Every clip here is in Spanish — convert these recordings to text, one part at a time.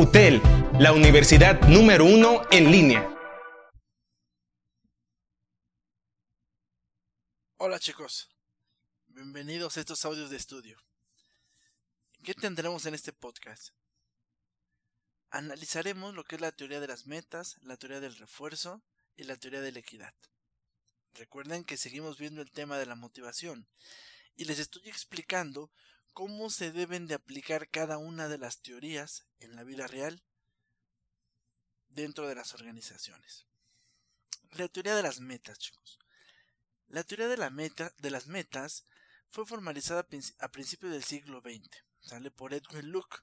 UTEL, la universidad número uno en línea. Hola chicos, bienvenidos a estos audios de estudio. ¿Qué tendremos en este podcast? Analizaremos lo que es la teoría de las metas, la teoría del refuerzo y la teoría de la equidad. Recuerden que seguimos viendo el tema de la motivación y les estoy explicando cómo se deben de aplicar cada una de las teorías en la vida real dentro de las organizaciones. La teoría de las metas, chicos. La teoría de, la meta, de las metas fue formalizada a principios del siglo XX. Sale por Edwin Luke.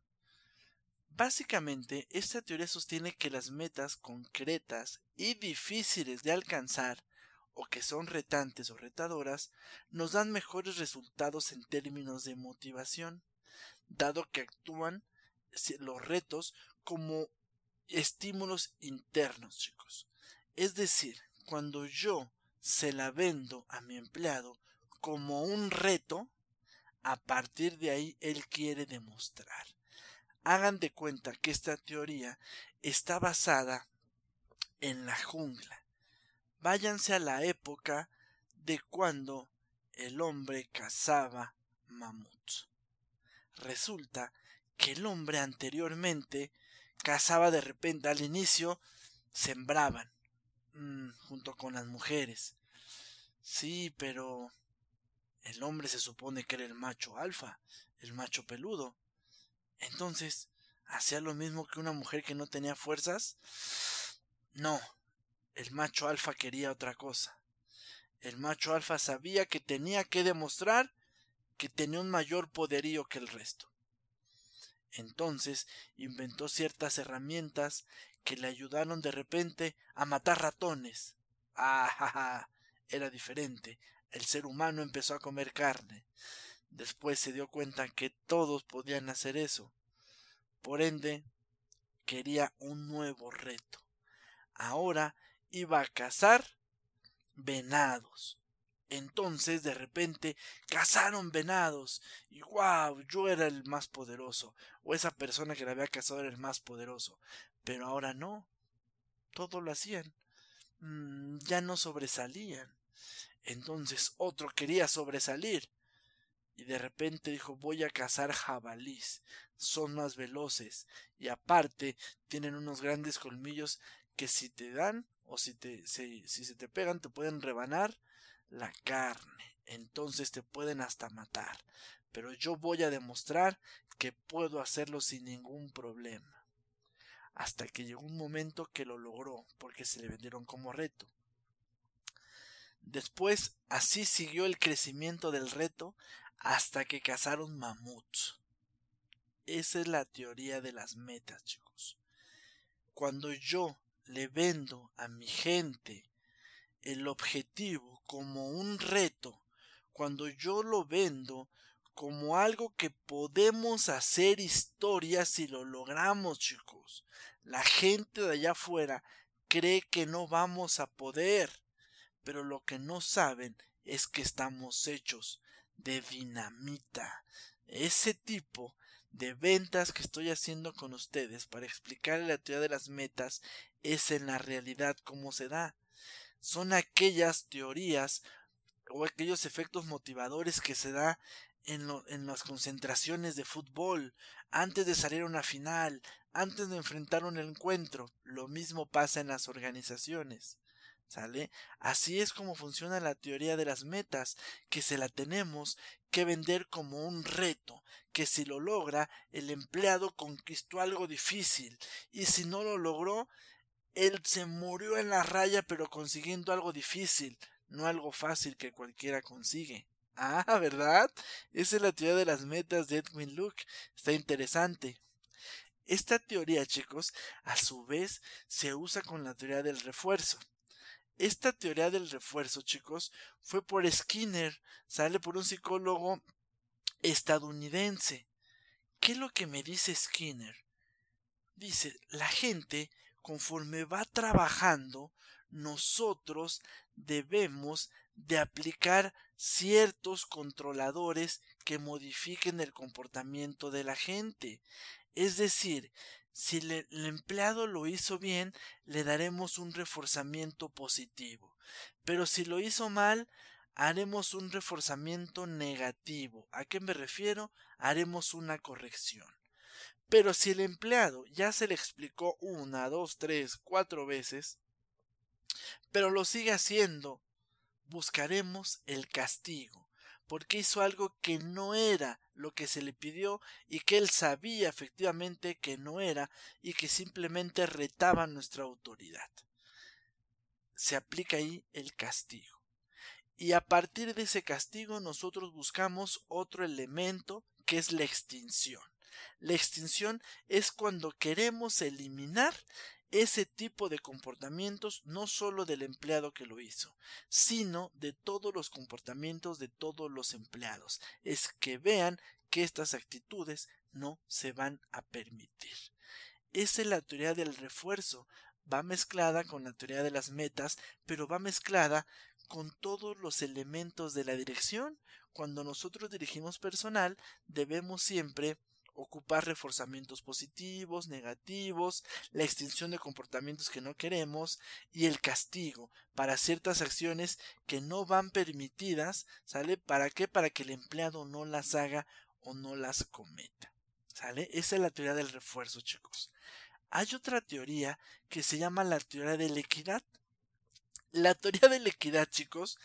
Básicamente, esta teoría sostiene que las metas concretas y difíciles de alcanzar o que son retantes o retadoras, nos dan mejores resultados en términos de motivación, dado que actúan los retos como estímulos internos, chicos. Es decir, cuando yo se la vendo a mi empleado como un reto, a partir de ahí él quiere demostrar. Hagan de cuenta que esta teoría está basada en la jungla váyanse a la época de cuando el hombre cazaba mamuts. Resulta que el hombre anteriormente cazaba de repente al inicio sembraban mm, junto con las mujeres. Sí, pero el hombre se supone que era el macho alfa, el macho peludo. Entonces, ¿hacía lo mismo que una mujer que no tenía fuerzas? No, el macho alfa quería otra cosa. El macho alfa sabía que tenía que demostrar que tenía un mayor poderío que el resto. Entonces inventó ciertas herramientas que le ayudaron de repente a matar ratones. Ah, era diferente. El ser humano empezó a comer carne. Después se dio cuenta que todos podían hacer eso. Por ende, quería un nuevo reto. Ahora iba a cazar venados. Entonces de repente cazaron venados y wow, yo era el más poderoso o esa persona que la había cazado era el más poderoso. Pero ahora no, todo lo hacían, mm, ya no sobresalían. Entonces otro quería sobresalir y de repente dijo voy a cazar jabalís, son más veloces y aparte tienen unos grandes colmillos que si te dan o si, te, si, se te pegan te pueden rebanar la carne, entonces te pueden hasta matar. Pero yo voy a demostrar que puedo hacerlo sin ningún problema. Hasta que llegó un momento que lo logró, porque se le vendieron como reto. Después, así siguió el crecimiento del reto hasta que cazaron mamuts. Esa es la teoría de las metas, chicos. Cuando yo le vendo a mi gente el objetivo como un reto, cuando yo lo vendo como algo que podemos hacer historia si lo logramos, chicos. La gente de allá afuera cree que no vamos a poder, pero lo que no saben es que estamos hechos de dinamita. Ese tipo de ventas que estoy haciendo con ustedes para explicar la teoría de las metas es en la realidad cómo se da. Son aquellas teorías o aquellos efectos motivadores que se da en, en las concentraciones de fútbol, antes de salir a una final, antes de enfrentar un encuentro. Lo mismo pasa en las organizaciones. ¿Sale? Así es como funciona la teoría de las metas, que se la tenemos que vender como un reto, que si lo logra, el empleado conquistó algo difícil, y si no lo logró, él se murió en la raya pero consiguiendo algo difícil, no algo fácil que cualquiera consigue. Ah, ¿verdad? Esa es la teoría de las metas de Edwin Luke. Está interesante. Esta teoría, chicos, a su vez se usa con la teoría del refuerzo. Esta teoría del refuerzo, chicos, fue por Skinner, sale por un psicólogo estadounidense. ¿Qué es lo que me dice Skinner? Dice, la gente, conforme va trabajando, nosotros debemos de aplicar ciertos controladores que modifiquen el comportamiento de la gente. Es decir, Si el empleado lo hizo bien, le daremos un reforzamiento positivo. Pero si lo hizo mal, haremos un reforzamiento negativo. ¿A qué me refiero? Haremos una corrección. Pero si el empleado ya se le explicó una, dos, tres, cuatro veces, pero lo sigue haciendo, buscaremos el castigo, porque hizo algo que no era lo que se le pidió y que él sabía efectivamente que no era y que simplemente retaba nuestra autoridad. Se aplica ahí el castigo. Y a partir de ese castigo nosotros buscamos otro elemento que es la extinción. La extinción es cuando queremos eliminar ese tipo de comportamientos no solo del empleado que lo hizo, sino de todos los comportamientos de todos los empleados. Es que vean que estas actitudes no se van a permitir. Esa es la teoría del refuerzo. Va mezclada con la teoría de las metas, pero va mezclada con todos los elementos de la dirección. Cuando nosotros dirigimos personal, debemos siempre ocupar reforzamientos positivos, negativos, la extinción de comportamientos que no queremos y el castigo para ciertas acciones que no van permitidas, ¿sale? ¿Para qué? Para que el empleado no las haga o no las cometa. ¿Sale? Esa es la teoría del refuerzo, chicos. Hay otra teoría que se llama la teoría de la equidad. La teoría de la equidad, chicos,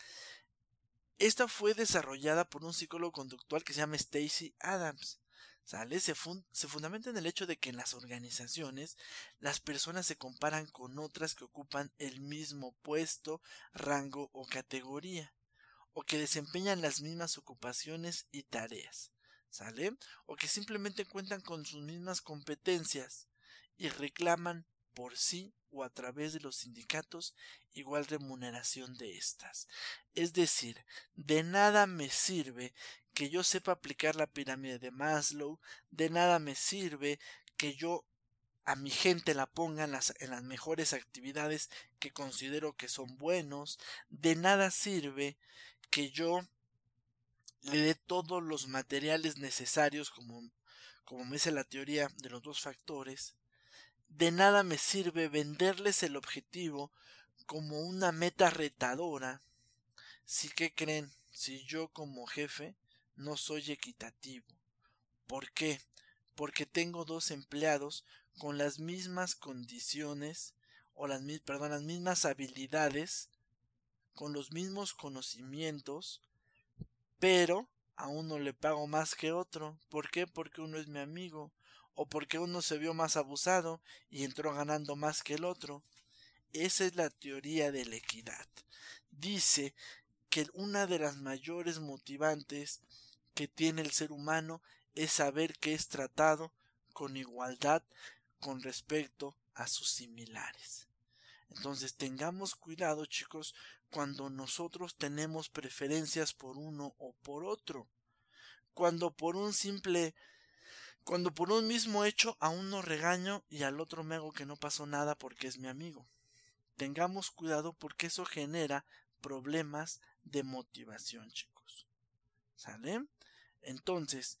esta fue desarrollada por un psicólogo conductual que se llama Stacy Adams. ¿Sale? Se, se, fundamenta en el hecho de que en las organizaciones las personas se comparan con otras que ocupan el mismo puesto, rango o categoría, o que desempeñan las mismas ocupaciones y tareas, ¿sale? O que simplemente cuentan con sus mismas competencias y reclaman por sí o a través de los sindicatos igual remuneración de estas. Es decir, de nada me sirve que yo sepa aplicar la pirámide de Maslow, de nada me sirve que yo a mi gente la ponga en las, en las mejores actividades que considero que son buenos, de nada sirve que yo le dé todos los materiales necesarios como, como me dice la teoría de los dos factores, de nada me sirve venderles el objetivo como una meta retadora si que creen si yo como jefe no soy equitativo. ¿Por qué? Porque tengo dos empleados con las mismas condiciones o las, perdón, las mismas habilidades, con los mismos conocimientos, pero a uno le pago más que otro. ¿Por qué? Porque uno es mi amigo o porque uno se vio más abusado y entró ganando más que el otro. Esa es la teoría de la equidad. Dice que una de las mayores motivantes que tiene el ser humano es saber que es tratado con igualdad con respecto a sus similares. Entonces tengamos cuidado chicos cuando nosotros tenemos preferencias por uno o por otro. Cuando por un simple cuando por un mismo hecho a uno regaño y al otro me hago que no pasó nada porque es mi amigo. Tengamos cuidado porque eso genera problemas de motivación, chicos. ¿Sale? Entonces,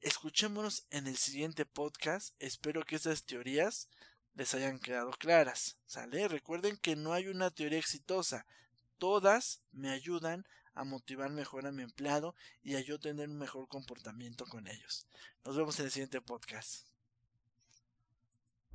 escuchémonos en el siguiente podcast. Espero que esas teorías les hayan quedado claras. ¿Sale? Recuerden que no hay una teoría exitosa. Todas me ayudan a motivar mejor a mi empleado y a yo tener un mejor comportamiento con ellos. Nos vemos en el siguiente podcast.